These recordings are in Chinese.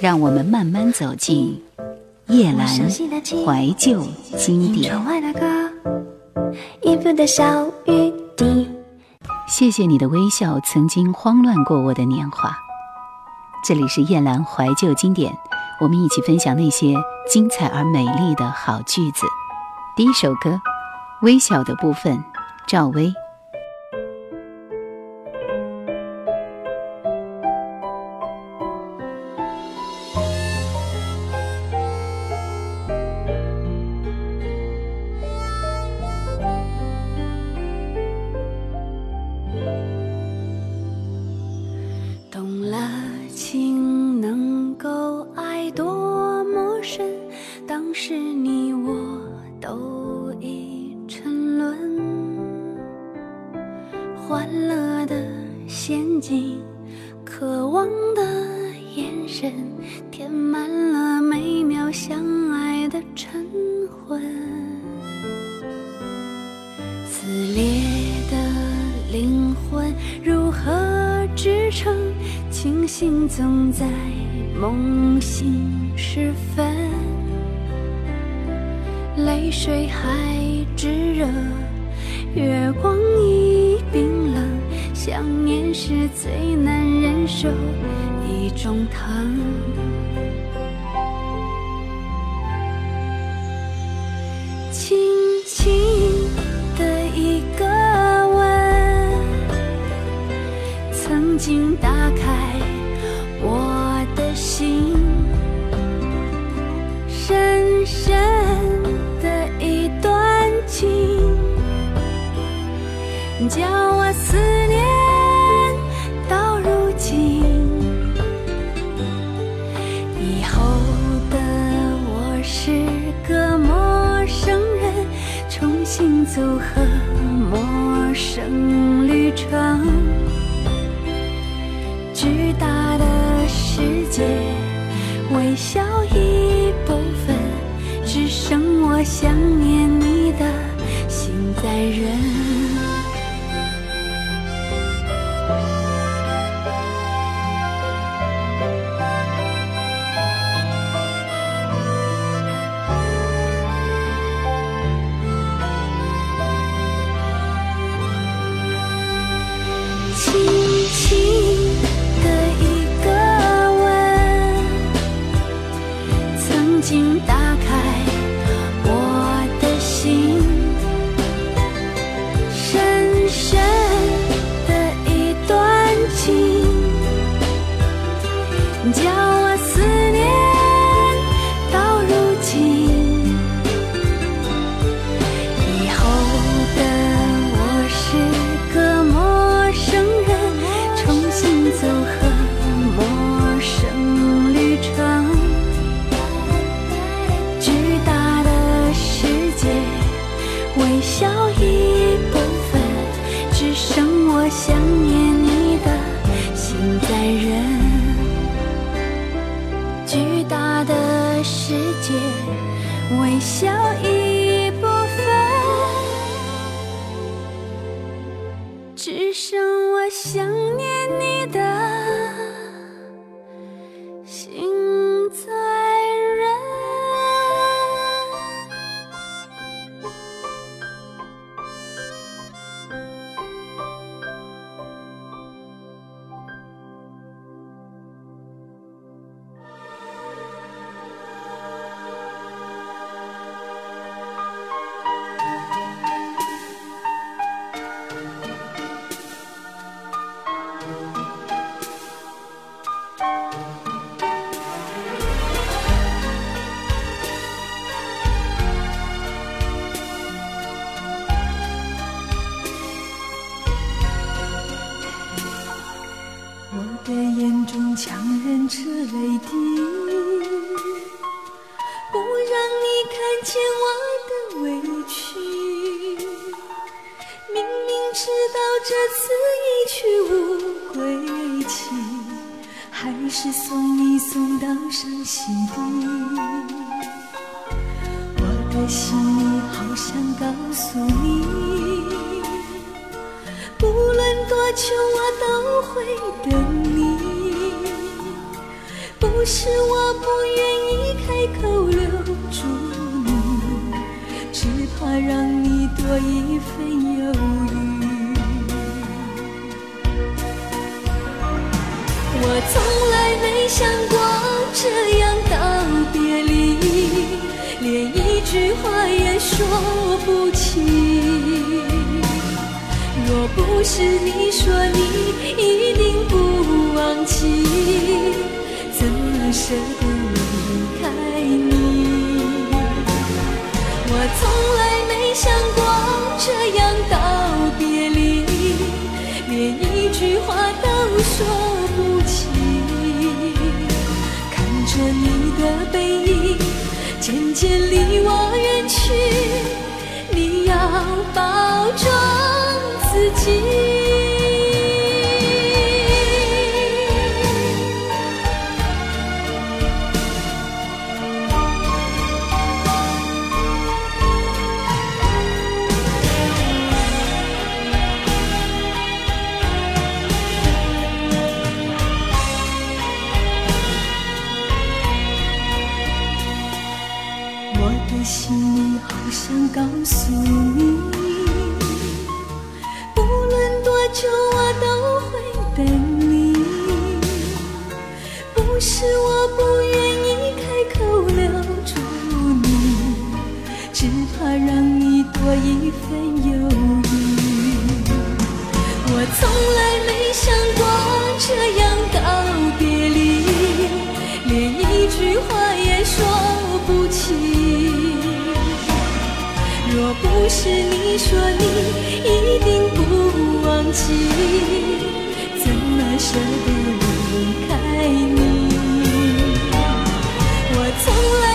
让我们慢慢走进叶阑怀旧经典。谢谢你的微笑，曾经慌乱过我的年华。这里是叶兰怀旧经典，我们一起分享那些精彩而美丽的好句子。第一首歌，《微小的部分》，赵薇。静，渴望的眼神填满了美妙相爱的晨昏，撕裂的灵魂如何支撑？清醒总在梦醒时分，泪水还炙热，月光。想念是最难忍受一种疼。轻轻的一个吻，曾经打开。我的心，深深的一段情，叫组合陌生旅程。巨大的世界，微笑一部分，只剩我想念你的心在忍。心地，我的心里好想告诉你，不论多久我都会等你。不是我不愿意开口留住你，只怕让你多一份犹豫。我从来没想过说不清。若不是你说你一定不忘记，怎么舍得离开你？我从来没想过这样道别离，连一句话都说不清。看着你的背影渐渐离我远去，这一句话也说不清。若不是你说你一定不忘记，怎么舍得离开你？我从来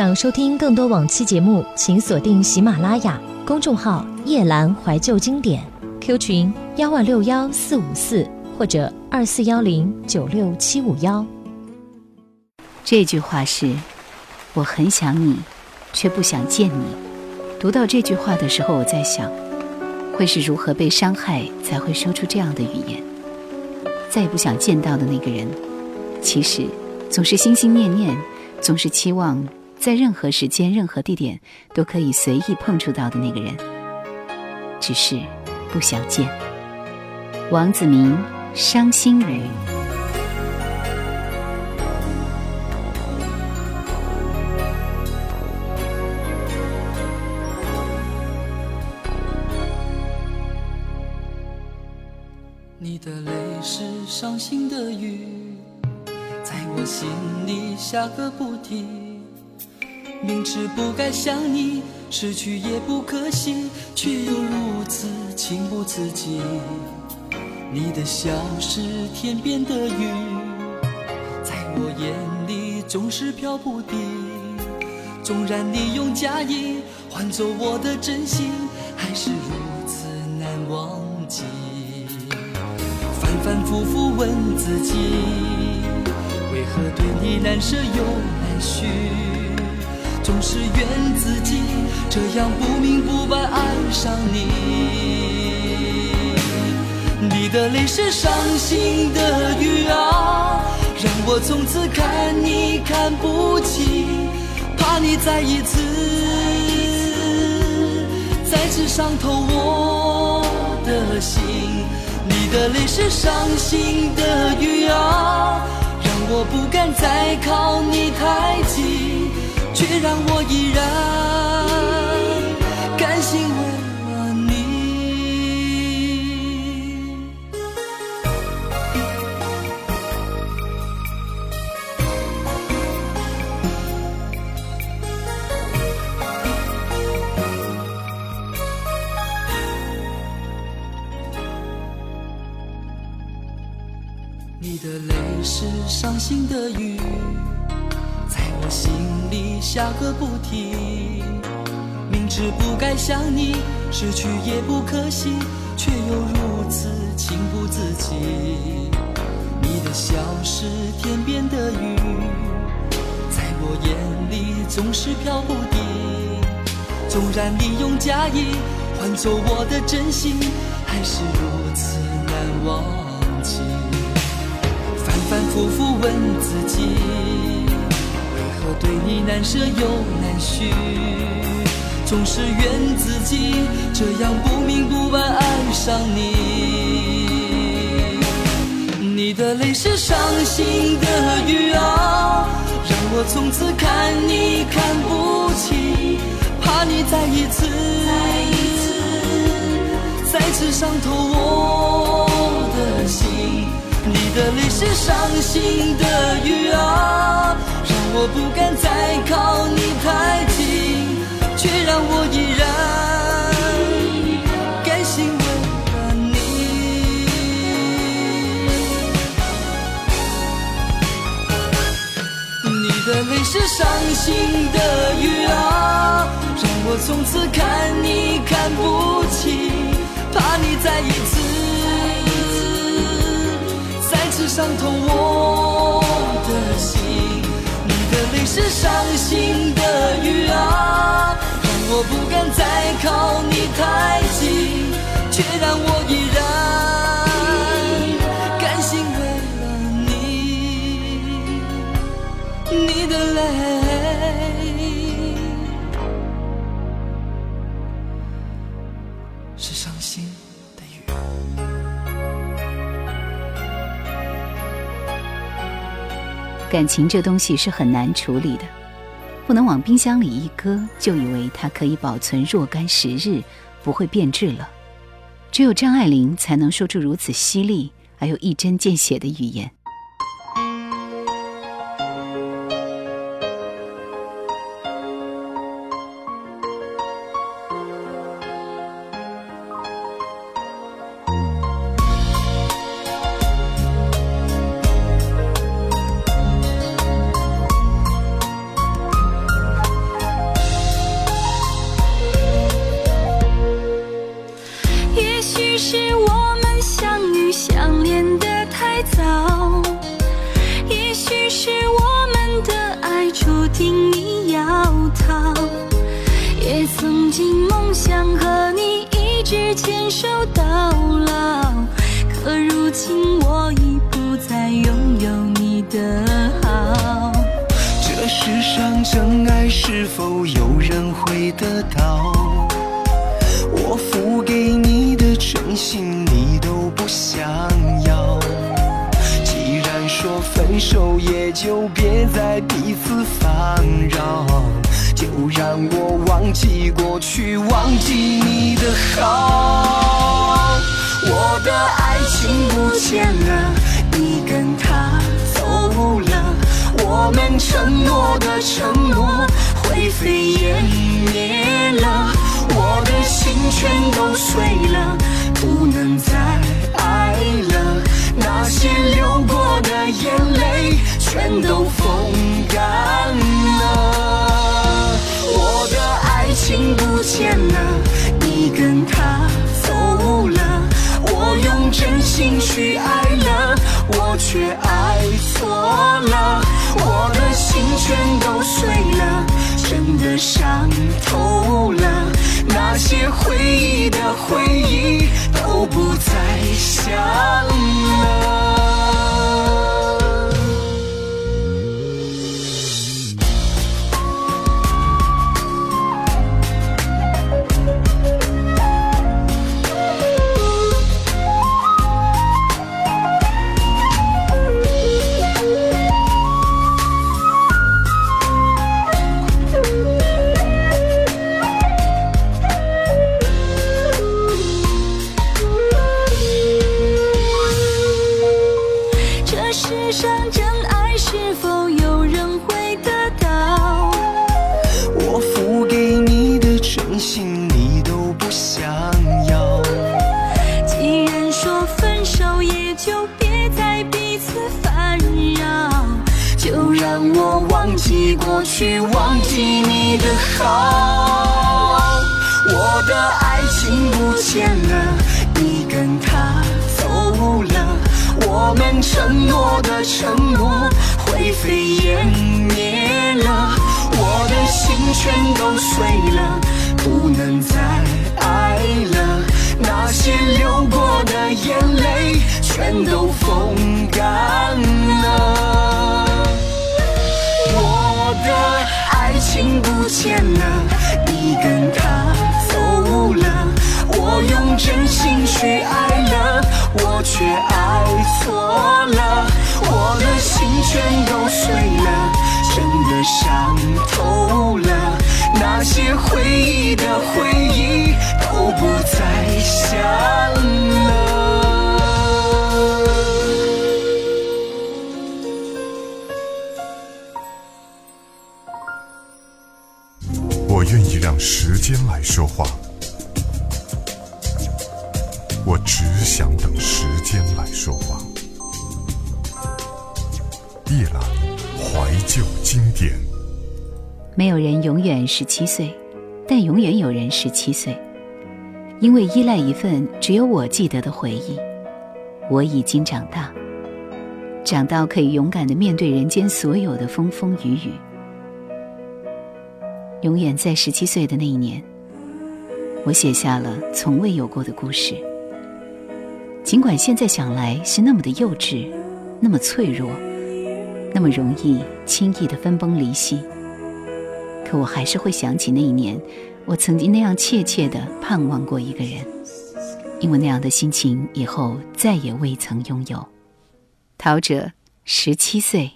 想收听更多往期节目，请锁定喜马拉雅公众号“夜阑怀旧经典 ”，Q 群幺万六幺四五四或者二四幺零九六七五幺。这句话是：“我很想你，却不想见你。”读到这句话的时候，我在想，会是如何被伤害才会说出这样的语言？再也不想见到的那个人，其实总是心心念念，总是期望。在任何时间、任何地点都可以随意碰触到的那个人，只是不想见。王子明，伤心人。你的泪是伤心的雨，在我心里下个不停。明知不该想你，失去也不可惜，却又如此情不自禁。你的笑是天边的云，在我眼里总是飘不定。纵然你用假意换走我的真心，还是如此难忘记。反反复复问自己，为何对你难舍又难续？总是怨自己这样不明不白爱上你，你的泪是伤心的雨啊，让我从此看你看不起，怕你再一次再次伤透我的心。你的泪是伤心的雨啊，让我不敢再靠你太近，却让我依然甘心为了你。你的泪是伤心的雨，在我心里下个不停。明知不该想你，失去也不可惜，却又如此情不自禁。你的笑是天边的雨，在我眼里总是飘不定。纵然你用假意换走我的真心，还是如此难忘记。反。反复复问自己，我对你难舍又难续？总是怨自己这样不明不白爱上你。你的泪是伤心的雨啊，让我从此看你看不起，怕你再一次再一次伤透我的心。你的泪是伤心的雨啊，让我不敢再靠你太近，却让我依然甘心为了你。你的泪是伤心的雨啊，让我从此看你看不起，怕你再一次。再次伤透我，是伤心的雨啊，让我不敢再靠你太近，却让我依然甘心为了你，你的泪是伤心的雨。感情这东西是很难处理的，不能往冰箱里一搁，就以为它可以保存若干时日，不会变质了。只有张爱玲才能说出如此犀利而又一针见血的语言。尽梦想和你一直牵手到老。可如今我已不再拥有你的好，这世上真爱是否有人会得到？我付给你的真心，你都不想要。既然说分手，也就别再彼此烦扰。就让我忘记过去，忘记你的好。我的爱情不见了，你跟他走了，我们承诺的承诺。灰飞烟灭了，我的心全都碎了，不能再爱了。那些流过的眼泪全都风干不见了，你跟他走了，我用真心去爱了，我却爱错了，我的心全都碎了。真的伤透了，那些回忆的回忆都不再。想了。全都碎了，不能再爱了，那些流过的眼泪全都风干了。我的爱情不见了，你跟他走了，我用真心去爱了，我却爱错了，我的心全都碎了，真的伤透了，那些回忆的回忆都不再想了。我愿意让时间来说话，我只想等时间来说话。夜阑怀旧经典，没有人永远十七岁，但永远有人十七岁，因为依赖一份只有我记得的回忆。我已经长大，长到可以勇敢的面对人间所有的风风雨雨。永远在十七岁的那一年，我写下了从未有过的故事。尽管现在想来是那么的幼稚，那么脆弱，那么容易轻易的分崩离析，可我还是会想起那一年，我曾经那样切切的盼望过一个人，因为那样的心情以后再也未曾拥有。陶喆，十七岁。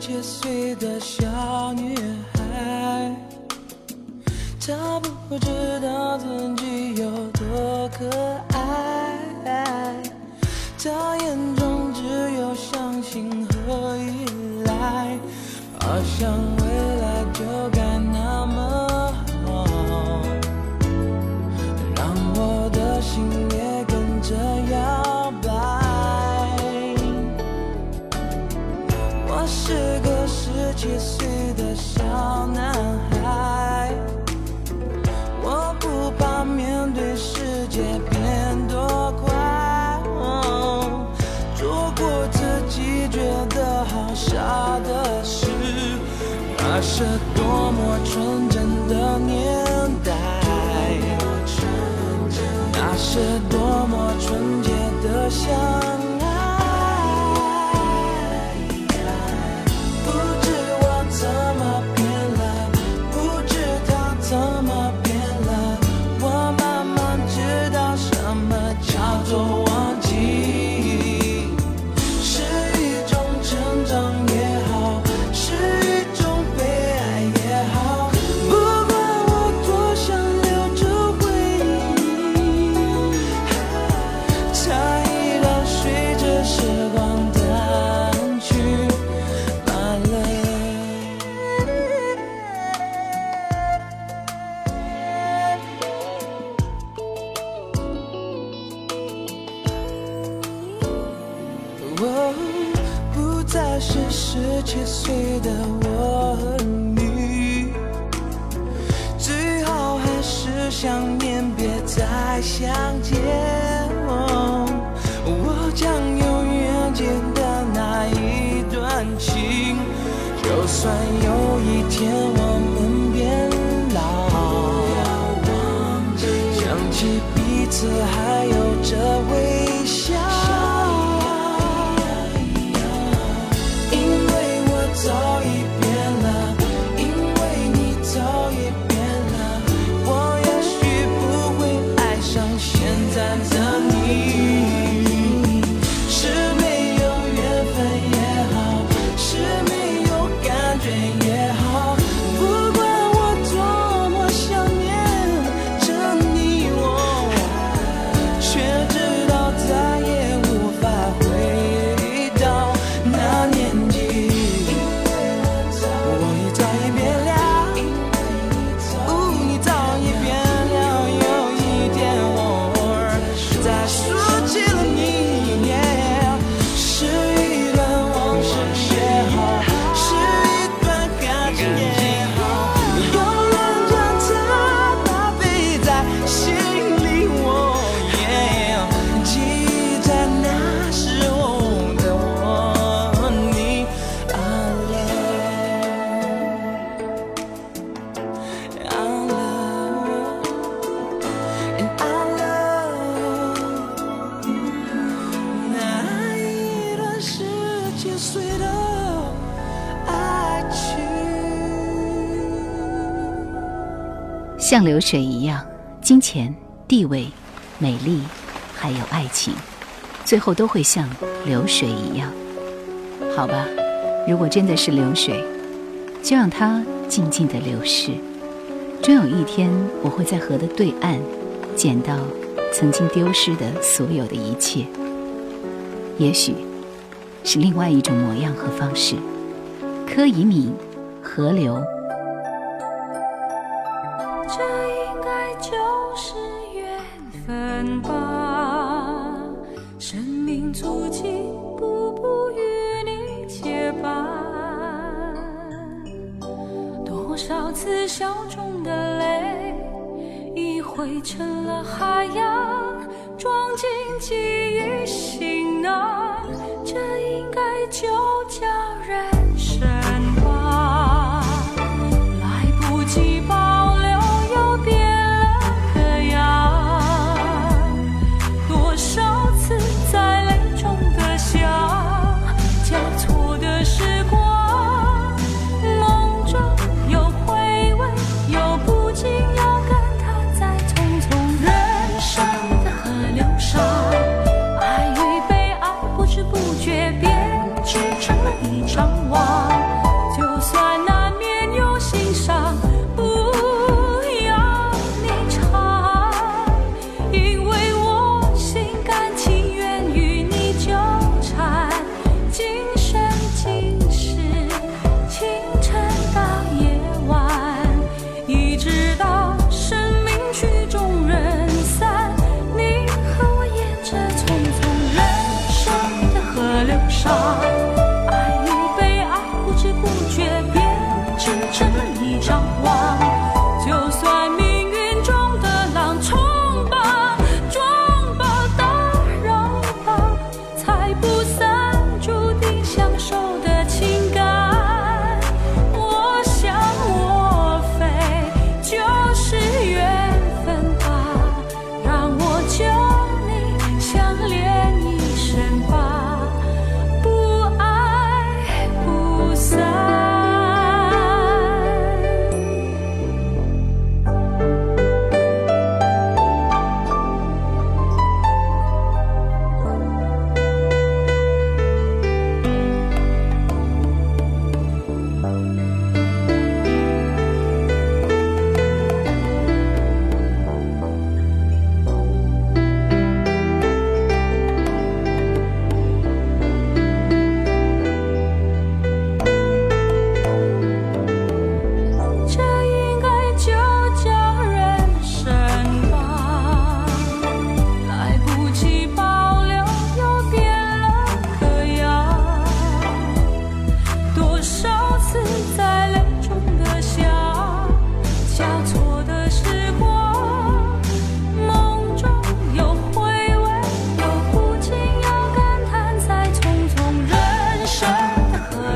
七岁的小女孩，她不知道自己有多可爱，她眼中只有相信和依赖，好像未来就该的就算有一天我们变老，想起彼此还有这微笑。像流水一样金钱地位美丽还有爱情最后都会像流水一样。好吧如果真的是流水就让它静静的流逝。终有一天我会在河的对岸捡到曾经丢失的所有的一切。也许是另外一种模样和方式柯以敏河流成了海洋装进记忆行囊这应该就叫人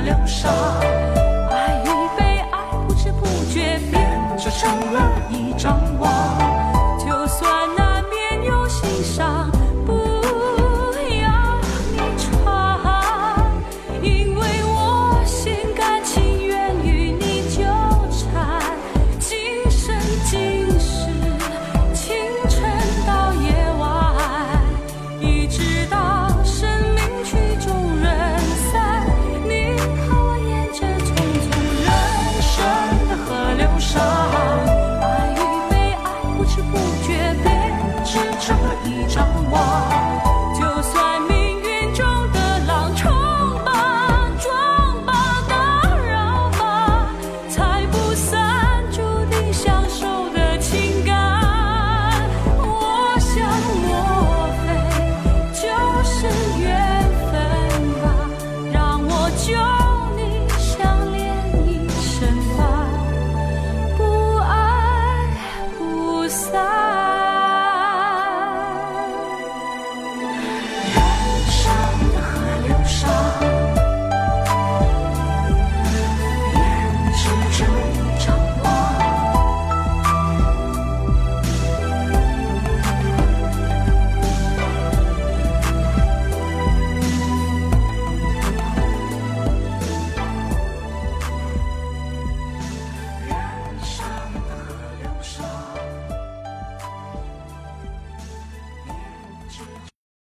流沙，